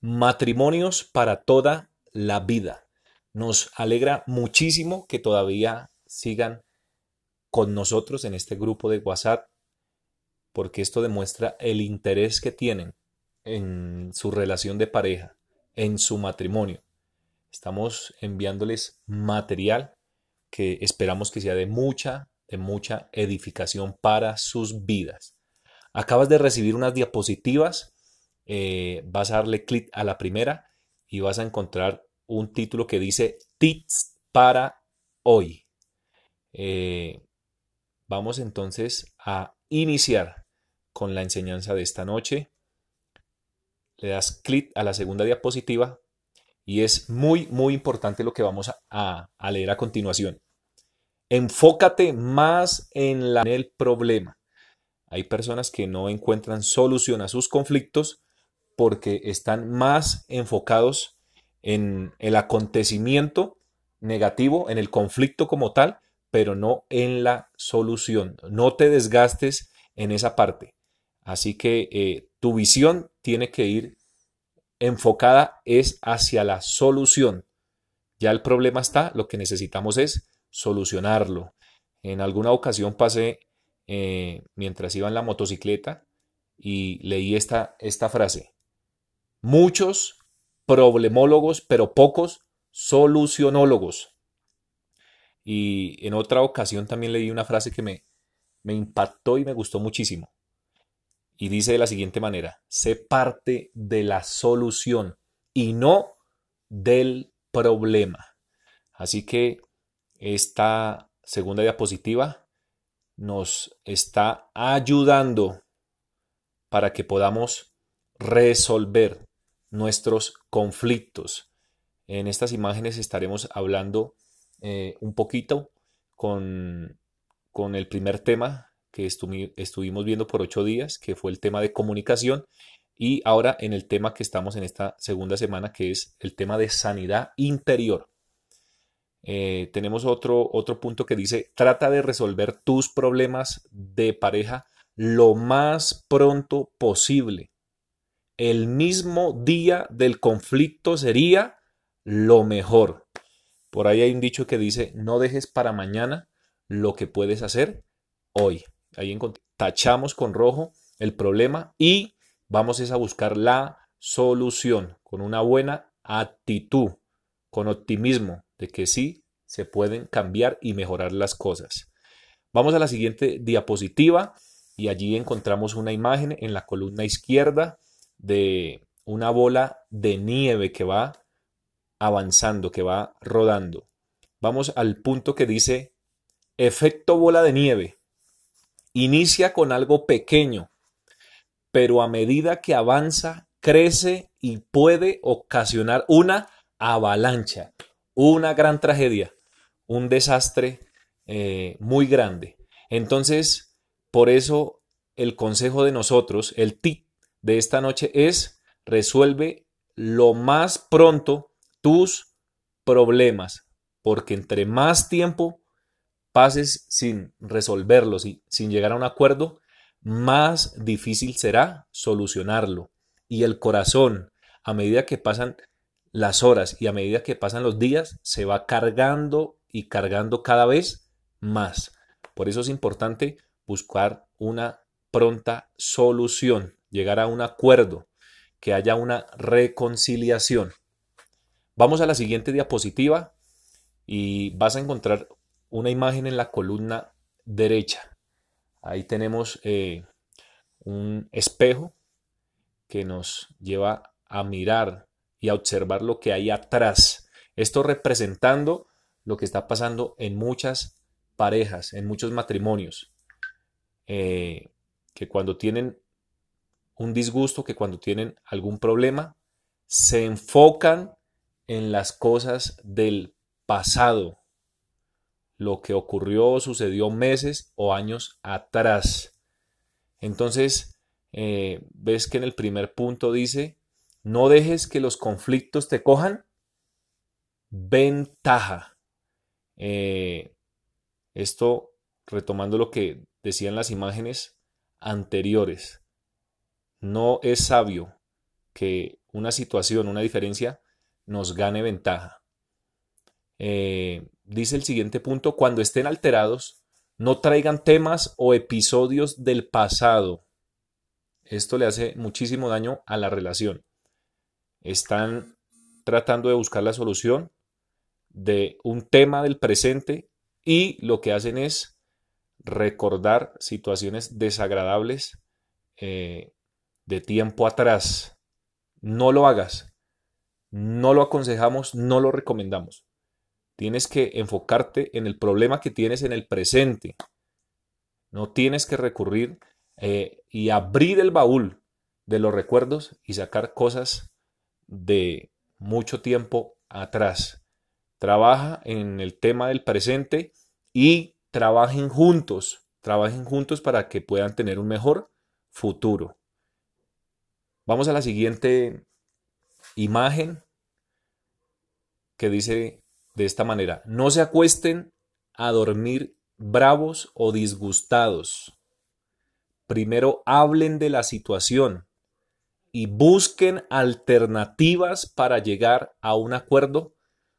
matrimonios para toda la vida. Nos alegra muchísimo que todavía sigan con nosotros en este grupo de WhatsApp, porque esto demuestra el interés que tienen en su relación de pareja, en su matrimonio. Estamos enviándoles material que esperamos que sea de mucha, de mucha edificación para sus vidas. Acabas de recibir unas diapositivas, eh, vas a darle clic a la primera y vas a encontrar un título que dice Tips para hoy. Eh, vamos entonces a iniciar con la enseñanza de esta noche. Le das clic a la segunda diapositiva y es muy, muy importante lo que vamos a, leer a continuación. Enfócate más en, la, en el problema. Hay personas que no encuentran solución a sus conflictos porque están más enfocados en el acontecimiento negativo, en el conflicto como tal, pero no en la solución. No te desgastes en esa parte. Así que eh, tu visión tiene que ir enfocada es hacia la solución. Ya el problema está, lo que necesitamos es solucionarlo. En alguna ocasión pasé eh, mientras iba en la motocicleta y leí esta, esta frase. Muchos problemólogos, pero pocos solucionólogos. Y en otra ocasión también leí una frase que me, me impactó y me gustó muchísimo. Y dice de la siguiente manera, sé parte de la solución y no del problema. Así que esta segunda diapositiva nos está ayudando para que podamos resolver nuestros conflictos. En estas imágenes estaremos hablando eh, un poquito con, con, el primer tema que estuvimos viendo por ocho días, que fue el tema de comunicación, y ahora en el tema que estamos en esta segunda semana, que es el tema de sanidad interior. Eh, tenemos otro, otro punto que dice, trata de resolver tus problemas de pareja lo más pronto posible. El mismo día del conflicto sería lo mejor. Por ahí hay un dicho que dice, no dejes para mañana lo que puedes hacer hoy. Ahí tachamos con rojo el problema y vamos a buscar la solución con una buena actitud, con optimismo de que sí se pueden cambiar y mejorar las cosas. Vamos a la siguiente diapositiva y allí encontramos una imagen en la columna izquierda de una bola de nieve que va avanzando, que va rodando. Vamos al punto que dice efecto bola de nieve. Inicia con algo pequeño, pero a medida que avanza, crece y puede ocasionar una avalancha, una gran tragedia, un desastre eh, muy grande. Entonces, por eso el consejo de nosotros, el tip de esta noche es resuelve lo más pronto tus problemas, porque entre más tiempo pases sin resolverlos y sin llegar a un acuerdo, más difícil será solucionarlo. Y el corazón, a medida que pasan las horas y a medida que pasan los días, se va cargando y cargando cada vez más. Por eso es importante buscar una pronta solución, llegar a un acuerdo, que haya una reconciliación. Vamos a la siguiente diapositiva y vas a encontrar una imagen en la columna derecha. Ahí tenemos eh, un espejo que nos lleva a mirar y a observar lo que hay atrás. Esto representando lo que está pasando en muchas parejas, en muchos matrimonios, eh, que cuando tienen un disgusto, que cuando tienen algún problema, se enfocan en las cosas del pasado, lo que ocurrió sucedió meses o años atrás. Entonces, eh, ves que en el primer punto dice, no dejes que los conflictos te cojan ventaja. Eh, esto retomando lo que decían las imágenes anteriores. No es sabio que una situación, una diferencia, nos gane ventaja. Eh, dice el siguiente punto, cuando estén alterados, no traigan temas o episodios del pasado. Esto le hace muchísimo daño a la relación. Están tratando de buscar la solución de un tema del presente y lo que hacen es recordar situaciones desagradables eh, de tiempo atrás. No lo hagas. No lo aconsejamos, no lo recomendamos. Tienes que enfocarte en el problema que tienes en el presente. No tienes que recurrir eh, y abrir el baúl de los recuerdos y sacar cosas de mucho tiempo atrás. Trabaja en el tema del presente y trabajen juntos, trabajen juntos para que puedan tener un mejor futuro. Vamos a la siguiente imagen que dice de esta manera, no se acuesten a dormir bravos o disgustados. Primero hablen de la situación y busquen alternativas para llegar a un acuerdo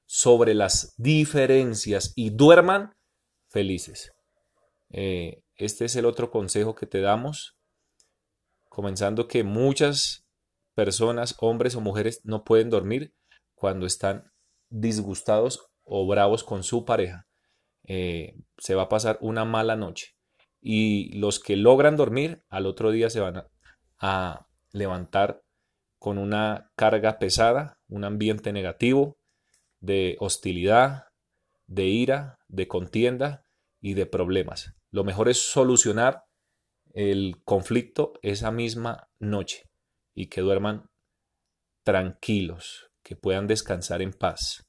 sobre las diferencias y duerman felices. Eh, este es el otro consejo que te damos, comenzando que muchas personas, hombres o mujeres, no pueden dormir cuando están disgustados o bravos con su pareja. Eh, se va a pasar una mala noche. Y los que logran dormir, al otro día se van a levantar con una carga pesada, un ambiente negativo, de hostilidad, de ira, de contienda y de problemas. Lo mejor es solucionar el conflicto esa misma noche y que duerman tranquilos, que puedan descansar en paz.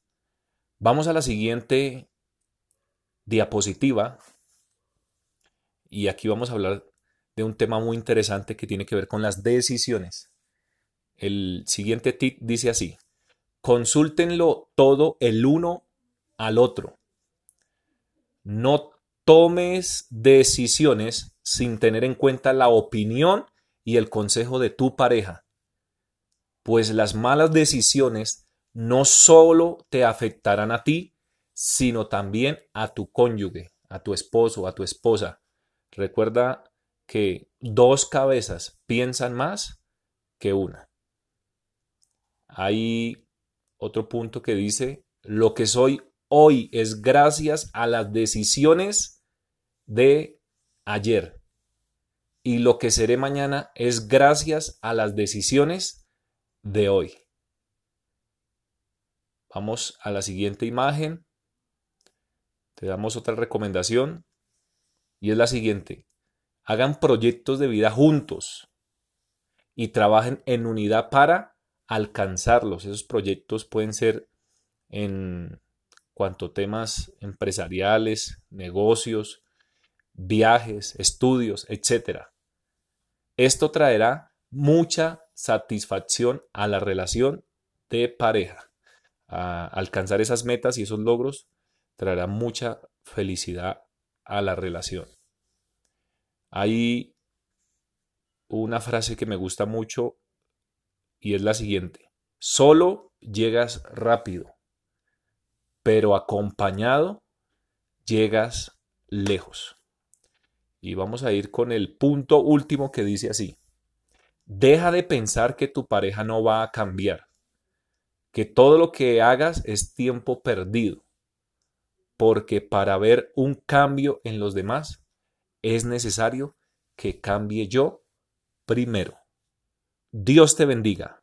Vamos a la siguiente diapositiva y aquí vamos a hablar de un tema muy interesante que tiene que ver con las decisiones. El siguiente tip dice así, consúltenlo todo el uno al otro. No tomes decisiones sin tener en cuenta la opinión y el consejo de tu pareja, pues las malas decisiones no solo te afectarán a ti, sino también a tu cónyuge, a tu esposo, a tu esposa. Recuerda que dos cabezas piensan más que una. Hay otro punto que dice, lo que soy hoy es gracias a las decisiones de ayer. Y lo que seré mañana es gracias a las decisiones de hoy. Vamos a la siguiente imagen. Te damos otra recomendación y es la siguiente. Hagan proyectos de vida juntos y trabajen en unidad para alcanzarlos. Esos proyectos pueden ser en cuanto a temas empresariales, negocios, viajes, estudios, etc. Esto traerá mucha satisfacción a la relación de pareja. A alcanzar esas metas y esos logros traerá mucha felicidad a la relación. Hay una frase que me gusta mucho y es la siguiente. Solo llegas rápido, pero acompañado llegas lejos. Y vamos a ir con el punto último que dice así. Deja de pensar que tu pareja no va a cambiar, que todo lo que hagas es tiempo perdido, porque para ver un cambio en los demás es necesario que cambie yo primero. Dios te bendiga.